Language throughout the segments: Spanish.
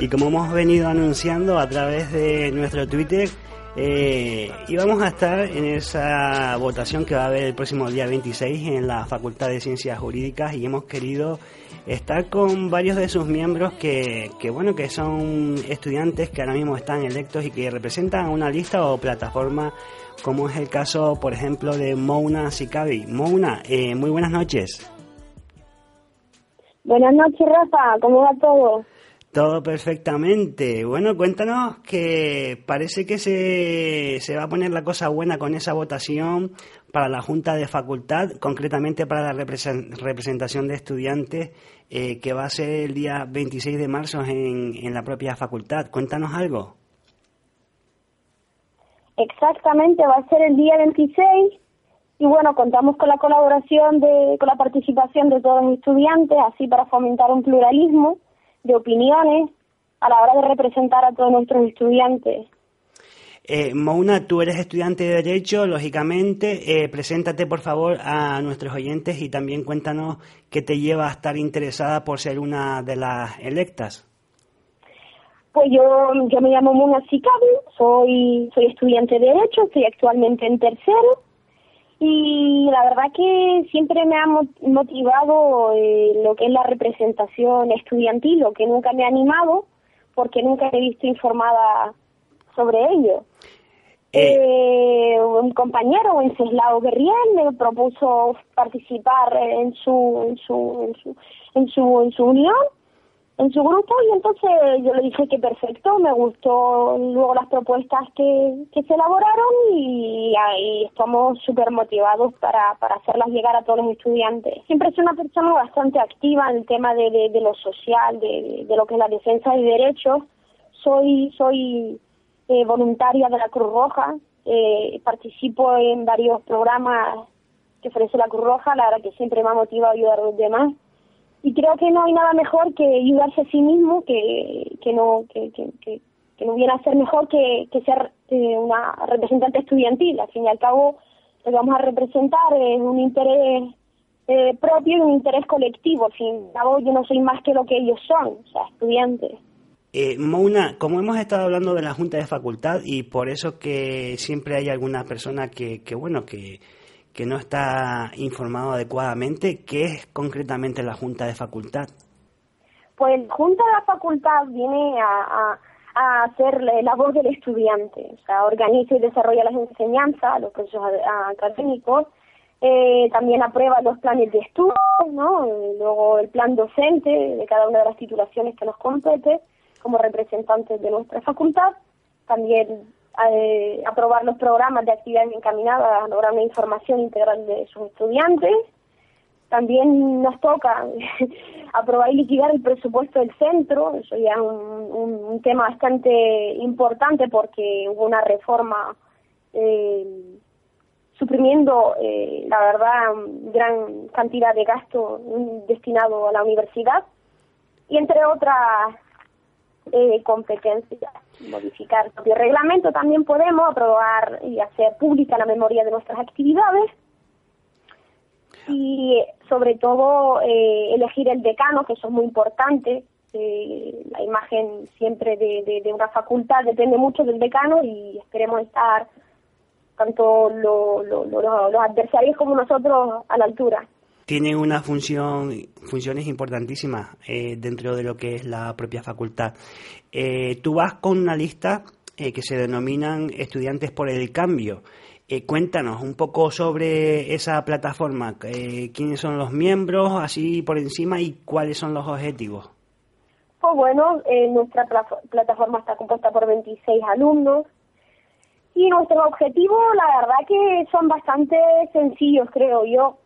Y como hemos venido anunciando a través de nuestro Twitter, eh, y a estar en esa votación que va a haber el próximo día 26 en la Facultad de Ciencias Jurídicas y hemos querido estar con varios de sus miembros que, que, bueno que son estudiantes que ahora mismo están electos y que representan una lista o plataforma como es el caso por ejemplo de Mouna Sikabi. Mouna, eh, muy buenas noches. Buenas noches Rafa, ¿cómo va todo? Todo perfectamente. Bueno, cuéntanos que parece que se, se va a poner la cosa buena con esa votación para la Junta de Facultad, concretamente para la representación de estudiantes, eh, que va a ser el día 26 de marzo en, en la propia facultad. Cuéntanos algo. Exactamente, va a ser el día 26 y bueno, contamos con la colaboración, de, con la participación de todos los estudiantes, así para fomentar un pluralismo de opiniones a la hora de representar a todos nuestros estudiantes. Eh, Mouna, tú eres estudiante de Derecho, lógicamente. Eh, preséntate, por favor, a nuestros oyentes y también cuéntanos qué te lleva a estar interesada por ser una de las electas. Pues yo, yo me llamo Mouna Sicabi, soy, soy estudiante de Derecho, estoy actualmente en tercero y la verdad que siempre me ha motivado eh, lo que es la representación estudiantil, lo que nunca me ha animado, porque nunca he visto informada sobre ello. Eh. eh un compañero, Wenceslao Guerriel, me propuso participar en su, en su, en su, en su, en su unión en su grupo y entonces yo le dije que perfecto, me gustó luego las propuestas que, que se elaboraron y, ahí estamos súper motivados para, para hacerlas llegar a todos los estudiantes. Siempre soy una persona bastante activa en el tema de, de, lo social, de, de, lo que es la defensa de derechos. Soy, soy eh, voluntaria de la Cruz Roja, eh, participo en varios programas que ofrece la Cruz Roja, la verdad que siempre me ha motivado ayudar a los demás y creo que no hay nada mejor que ayudarse a sí mismo que, que no que, que, no viene a ser mejor que, que ser eh, una representante estudiantil. Al fin y al cabo lo vamos a representar es un interés eh, propio y un interés colectivo. Al fin y al cabo yo no soy más que lo que ellos son o sea estudiantes. Eh, como hemos estado hablando de la Junta de Facultad y por eso que siempre hay alguna persona que, que bueno, que, que no está informado adecuadamente. ¿Qué es concretamente la Junta de Facultad? Pues Junta de Facultad viene a, a, hacer la voz del estudiante, o sea, organiza y desarrolla las enseñanzas, los procesos académicos, eh, también aprueba los planes de estudio, ¿no? luego el plan docente de cada una de las titulaciones que nos compete como representantes de nuestra facultad, también eh, aprobar los programas de actividades encaminadas a lograr una información integral de sus estudiantes. También nos toca aprobar y liquidar el presupuesto del centro, eso ya es un, un, tema bastante importante porque hubo una reforma eh, suprimiendo, eh, la verdad, gran cantidad de gasto destinado a la universidad y entre otras eh, competencias modificar el reglamento, también podemos aprobar y hacer pública la memoria de nuestras actividades y sobre todo eh, elegir el decano, que eso es muy importante. Eh, la imagen siempre de, de, una facultad depende mucho del decano y esperemos estar tanto los adversarios como nosotros a la altura tienen una función, funciones importantísimas eh, dentro de lo que es la propia facultad. Eh, tú vas con una lista eh, que se denominan estudiantes por el cambio. cuéntanos un poco sobre esa plataforma, quiénes son los miembros, así por encima, y cuáles son los objetivos. Pues bueno, nuestra plataforma está compuesta por 26 alumnos y nuestros objetivos, la verdad que son bastante sencillos, creo yo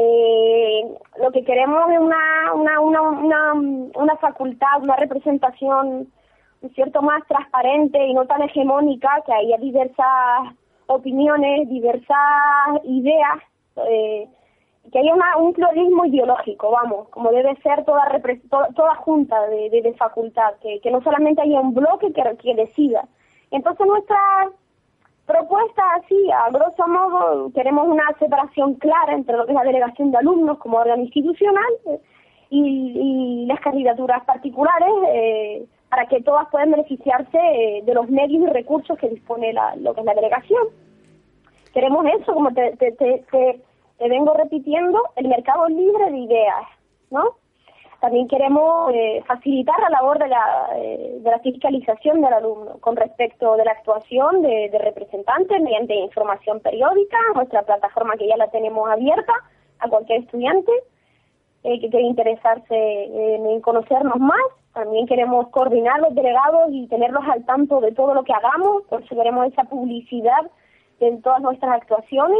eh, lo que queremos es una, una, una, una, una facultad, una representación, cierto, más transparente y no tan hegemónica, que haya diversas opiniones, diversas ideas, eh, que haya una, un pluralismo ideológico, vamos, como debe ser toda, toda, junta de, de, facultad, que, que no solamente haya un bloque que, que decida. Entonces nuestra propuesta así, a grosso modo, queremos una separación clara entre lo que es la delegación de alumnos como órgano institucional eh, y, las candidaturas particulares, eh, para que todas puedan beneficiarse eh, de los medios y recursos que dispone la, lo que es la delegación. Queremos eso, como te, te, te, te vengo repitiendo, el mercado libre de ideas, ¿no? También queremos eh, facilitar la labor de la, eh, de la fiscalización del alumno con respecto de la actuación de, representantes mediante información periódica, nuestra plataforma que ya la tenemos abierta a cualquier estudiante eh, que quiera interesarse en conocernos más. También queremos coordinar los delegados y tenerlos al tanto de todo lo que hagamos, por eso queremos esa publicidad de todas nuestras actuaciones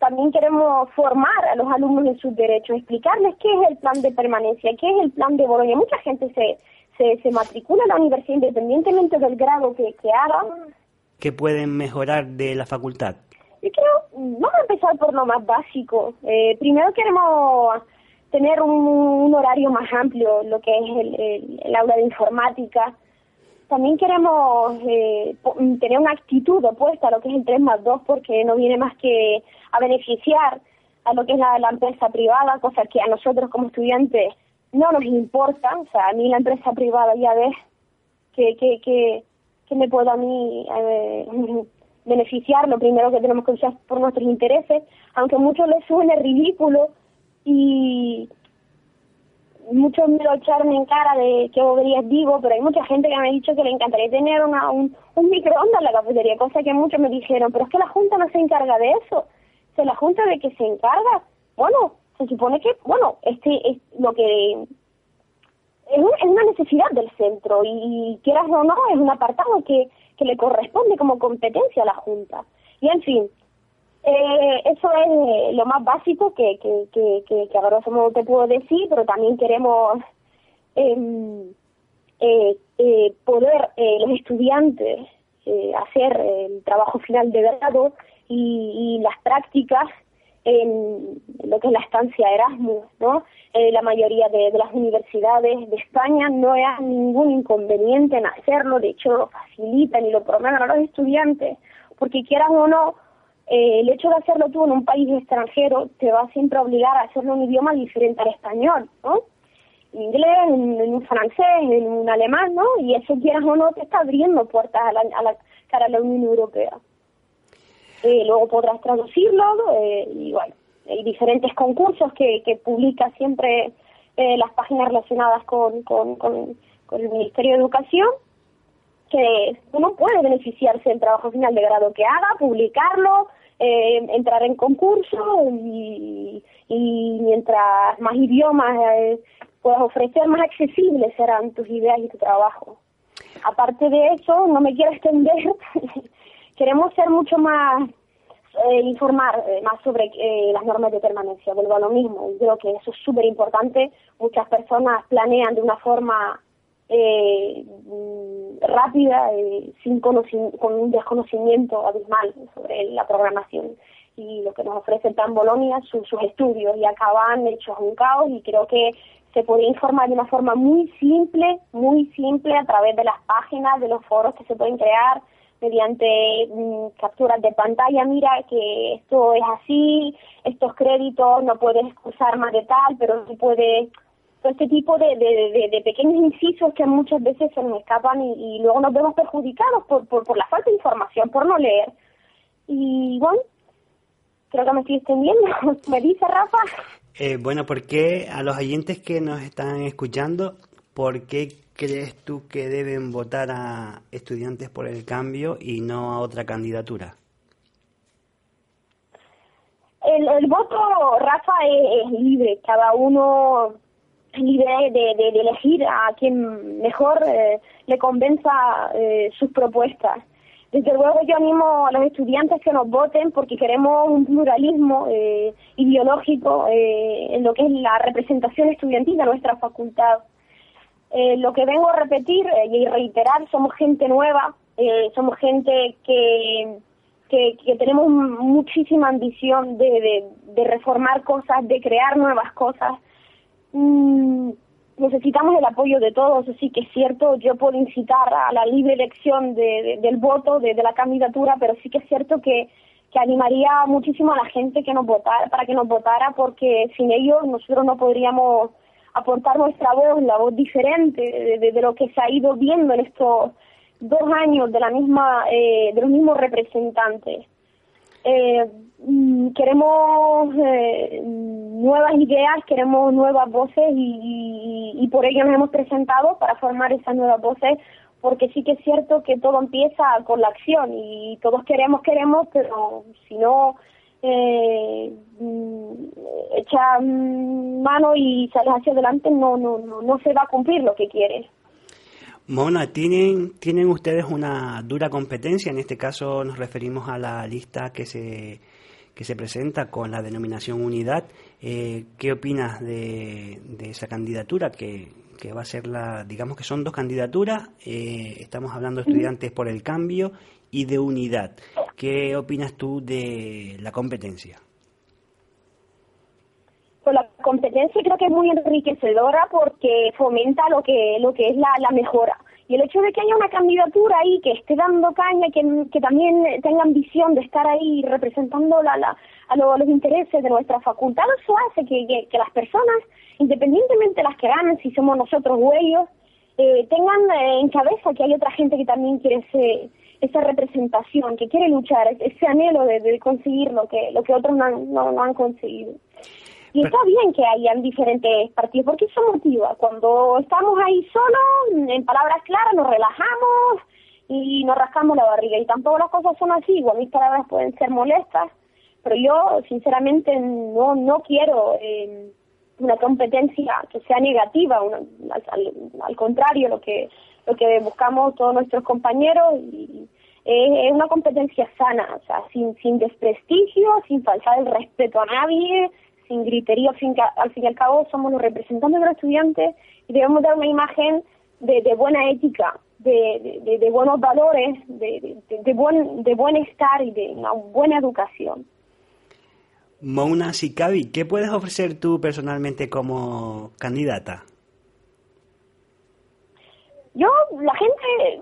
también queremos formar a los alumnos en sus derechos, explicarles qué es el plan de permanencia, qué es el plan de Bolonia. Mucha gente se, se, se matricula en la universidad independientemente del grado que, que hagan. ¿Qué pueden mejorar de la facultad? Yo creo, vamos a empezar por lo más básico. Eh, primero queremos tener un, un, horario más amplio, lo que es el, el, el aula de informática, también queremos eh, tener una actitud opuesta a lo que es el 3 más 2 porque no viene más que a beneficiar a lo que es la, empresa privada, cosa que a nosotros como estudiantes no nos importa. O sea, a mí la empresa privada ya ves que, que, que, que me puedo a mí eh, beneficiar. Lo primero que tenemos que usar por nuestros intereses, aunque a muchos les suene ridículo y muchos me lo echaron en cara de qué boberías digo, pero hay mucha gente que me ha dicho que le encantaría tener una, un, microondas en la cafetería, cosa que muchos me dijeron, pero es que la Junta no se encarga de eso. ¿Se la Junta de que se encarga? Bueno, se supone que, bueno, este es lo que es una necesidad del centro y, quieras o no, es un apartado que, que le corresponde como competencia a la Junta. Y en fin, eh, eso es eh, lo más básico que, que, que, que, que a grosso modo te puedo decir, pero también queremos em, eh, eh, poder eh, los estudiantes eh, hacer el trabajo final de grado y, y las prácticas en lo que es la estancia Erasmus, ¿no? La mayoría de, de, las universidades de España no hay ningún inconveniente en hacerlo, de hecho lo facilitan y lo promueven a los estudiantes, porque quieras o no, eh, el hecho de hacerlo tú en un país extranjero te va siempre a obligar a hacerlo en un idioma diferente al español, ¿no? Inglés, en, un francés, en un alemán, ¿no? Y eso quieras o no te está abriendo puertas a la, a la cara a la Unión Europea. Eh, luego podrás traducirlo eh, y bueno, hay diferentes concursos que, publica siempre eh, las páginas relacionadas con, con, con el Ministerio de Educación que uno puede beneficiarse del trabajo final de grado que haga, publicarlo, eh, entrar en concurso y, y mientras más idiomas eh, puedas ofrecer, más accesibles serán tus ideas y tu trabajo. Aparte de eso, no me quiero extender, queremos ser mucho más, eh, informar eh, más sobre eh, las normas de permanencia, vuelvo a lo mismo, creo que eso es súper importante, muchas personas planean de una forma eh, rápida, eh, sin con un desconocimiento abismal sobre la programación. Y lo que nos ofrece Plan Bolonia, su, sus estudios, y acaban hechos un caos y creo que se puede informar de una forma muy simple, muy simple a través de las páginas, de los foros que se pueden crear mediante mmm, capturas de pantalla, mira que esto es así, estos créditos no puedes usar más de tal, pero sí puedes este tipo de, de, de, de, pequeños incisos que muchas veces se nos escapan y, y luego nos vemos perjudicados por, por, por, la falta de información, por no leer. Y bueno, creo que me estoy extendiendo. ¿Me dice Rafa? Eh, bueno, ¿por qué a los oyentes que nos están escuchando, por qué crees tú que deben votar a estudiantes por el cambio y no a otra candidatura? El, el voto, Rafa, es, es libre. Cada uno libre de, de, de, elegir a quien mejor eh, le convenza eh, sus propuestas. Desde luego yo animo a los estudiantes que nos voten porque queremos un pluralismo eh, ideológico eh, en lo que es la representación estudiantil de nuestra facultad. Lo que vengo a repetir y reiterar, somos gente nueva, somos gente que, que, tenemos muchísima ambición de reformar cosas, de crear nuevas cosas mmm, necesitamos el apoyo de todos, así que es cierto, yo puedo incitar a la libre elección de, de, del voto, de, de, la candidatura, pero sí que es cierto que, que animaría muchísimo a la gente que nos votara, para que nos votara, porque sin ellos nosotros no podríamos aportar nuestra voz, la voz diferente de, lo que se ha ido viendo en estos dos años de la misma, eh, de los mismos representantes. Eh, mm, queremos eh, nuevas ideas, queremos nuevas voces y, y, por ello nos hemos presentado para formar esas nuevas voces porque sí que es cierto que todo empieza con la acción y todos queremos, queremos, pero si no eh, mm, echa mano y sales hacia adelante, no, no, no, no se va a cumplir lo que quieres. Mona, ¿tienen, ¿tienen ustedes una dura competencia? En este caso nos referimos a la lista que se, que se presenta con la denominación unidad. Eh, ¿Qué opinas de, de esa candidatura que, que va a ser la, digamos que son dos candidaturas, eh, estamos hablando de estudiantes por el cambio y de unidad. ¿Qué opinas tú de la competencia? Pues la creo que es muy enriquecedora porque fomenta lo que lo que es la, la mejora. Y el hecho de que haya una candidatura ahí que esté dando caña, que, que también tenga ambición de estar ahí representando la, la, a, los intereses de nuestra facultad, eso hace que, que, las personas, independientemente de las que ganen, si somos nosotros o ellos, eh, tengan eh, en cabeza que hay otra gente que también quiere ese, esa representación, que quiere luchar, ese anhelo de, conseguir lo que, lo que otros no han, no han conseguido. Y está bien que hayan diferentes partidos, porque eso motiva. Cuando estamos ahí solos, en palabras claras, nos relajamos y nos rascamos la barriga. Y tampoco las cosas son así. Igual mis palabras pueden ser molestas, pero yo, sinceramente, no, no quiero eh, una competencia que sea negativa. al, contrario, lo que, lo que buscamos todos nuestros compañeros y, es una competencia sana, o sea, sin, sin desprestigio, sin faltar el respeto a nadie, sin griterío, al fin, al fin y al cabo somos los representantes de los estudiantes y debemos dar una imagen de, buena ética, de, de, buenos valores, de, buen, de buen estar y de una buena educación. Mona Sikavi, ¿qué puedes ofrecer tú personalmente como candidata? Yo, la gente,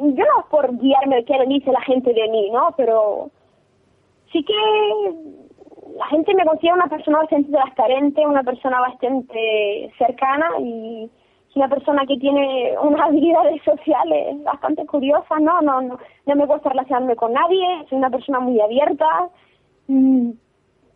yo no por guiarme qué dice la gente de mí, ¿no? Pero sí que la gente me considera una persona bastante transparente, una persona bastante cercana y una persona que tiene unas habilidades sociales bastante curiosas, ¿no? No, no, no me gusta relacionarme con nadie, soy una persona muy abierta, mm,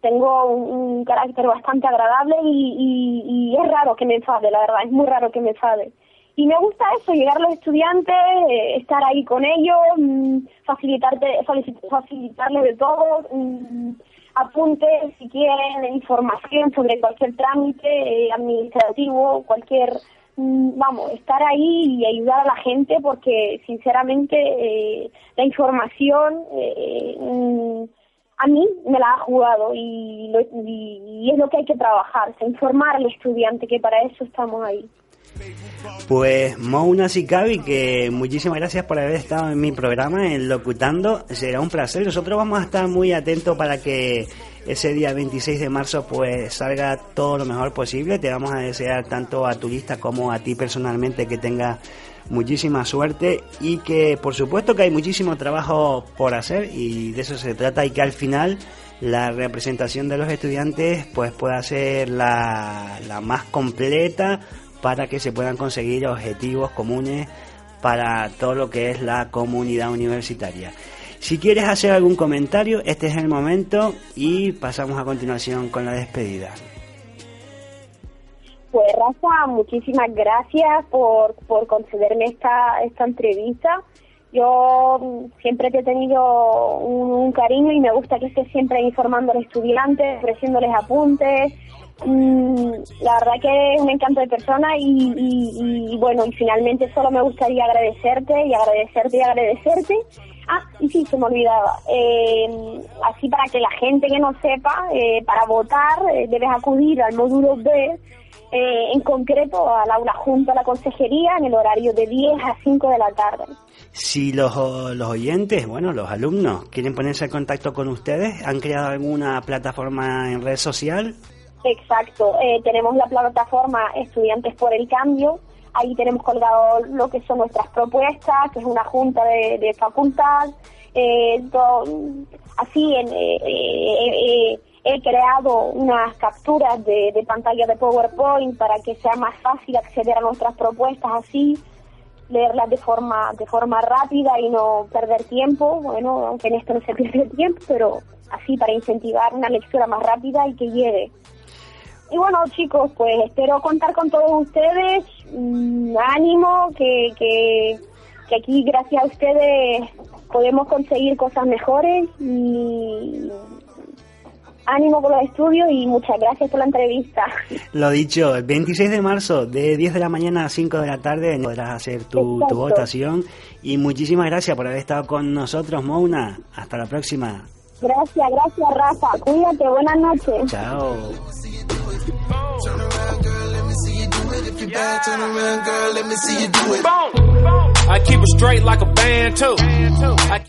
tengo un, carácter bastante agradable y, y, es raro que me enfade, la verdad, es muy raro que me enfade. Y me gusta eso, llegar a los estudiantes, eh, estar ahí con ellos, mm, facilitarte, facilitarles de todo, mm, apuntes, si quieren, información sobre cualquier trámite eh, administrativo, cualquier, mm, vamos, estar ahí y ayudar a la gente porque sinceramente eh, la información eh, mm, a mí me la ha jugado y, y, es lo que hay que trabajar, informar al estudiante que para eso estamos ahí. Pues Mouna Sikavi, que muchísimas gracias por haber estado en mi programa en Locutando. Será un placer. Nosotros vamos a estar muy atentos para que ese día 26 de marzo pues salga todo lo mejor posible. Te vamos a desear tanto a turista como a ti personalmente que tenga muchísima suerte y que por supuesto que hay muchísimo trabajo por hacer y de eso se trata y que al final la representación de los estudiantes pues pueda ser la, la más completa para que se puedan conseguir objetivos comunes para todo lo que es la comunidad universitaria. Si quieres hacer algún comentario, este es el momento y pasamos a continuación con la despedida. Pues Rafa, muchísimas gracias por, por concederme esta, esta entrevista. Yo siempre te he tenido un, cariño y me gusta que estés siempre informando a los estudiantes, ofreciéndoles apuntes, la verdad que es un encanto de persona y, bueno, y finalmente solo me gustaría agradecerte y agradecerte y agradecerte. Ah, y sí, se me olvidaba. Eh, así para que la gente que no sepa, eh, para votar eh, debes acudir al módulo B, en concreto al aula junto a la consejería en el horario de 10 a 5 de la tarde. Si los, los oyentes, bueno, los alumnos, quieren ponerse en contacto con ustedes, ¿han creado alguna plataforma en red social? Exacto, eh, tenemos la plataforma Estudiantes por el Cambio, ahí tenemos colgado lo que son nuestras propuestas, que es una junta de, facultad, eh, así en, eh, he creado unas capturas de, de pantalla de PowerPoint para que sea más fácil acceder a nuestras propuestas así leerlas de forma de forma rápida y no perder tiempo. Bueno aunque en esto no se pierde tiempo pero así para incentivar una lectura más rápida y que llegue y bueno chicos pues espero contar con todos ustedes mm, ánimo que, que que aquí gracias a ustedes podemos conseguir cosas mejores y ánimo con los estudios y muchas gracias por la entrevista. Lo dicho, el 26 de marzo de 10 de la mañana a 5 de la tarde podrás hacer tu, tu votación y muchísimas gracias por haber estado con nosotros, Mouna. Hasta la próxima. Gracias, gracias Rafa. Cuídate, buenas noches. Chao. Turn around, girl, let me see you do it. If you yeah. bad, turn around, girl, let me see you do it. Boom, boom. I keep it straight like a band too. Band too. I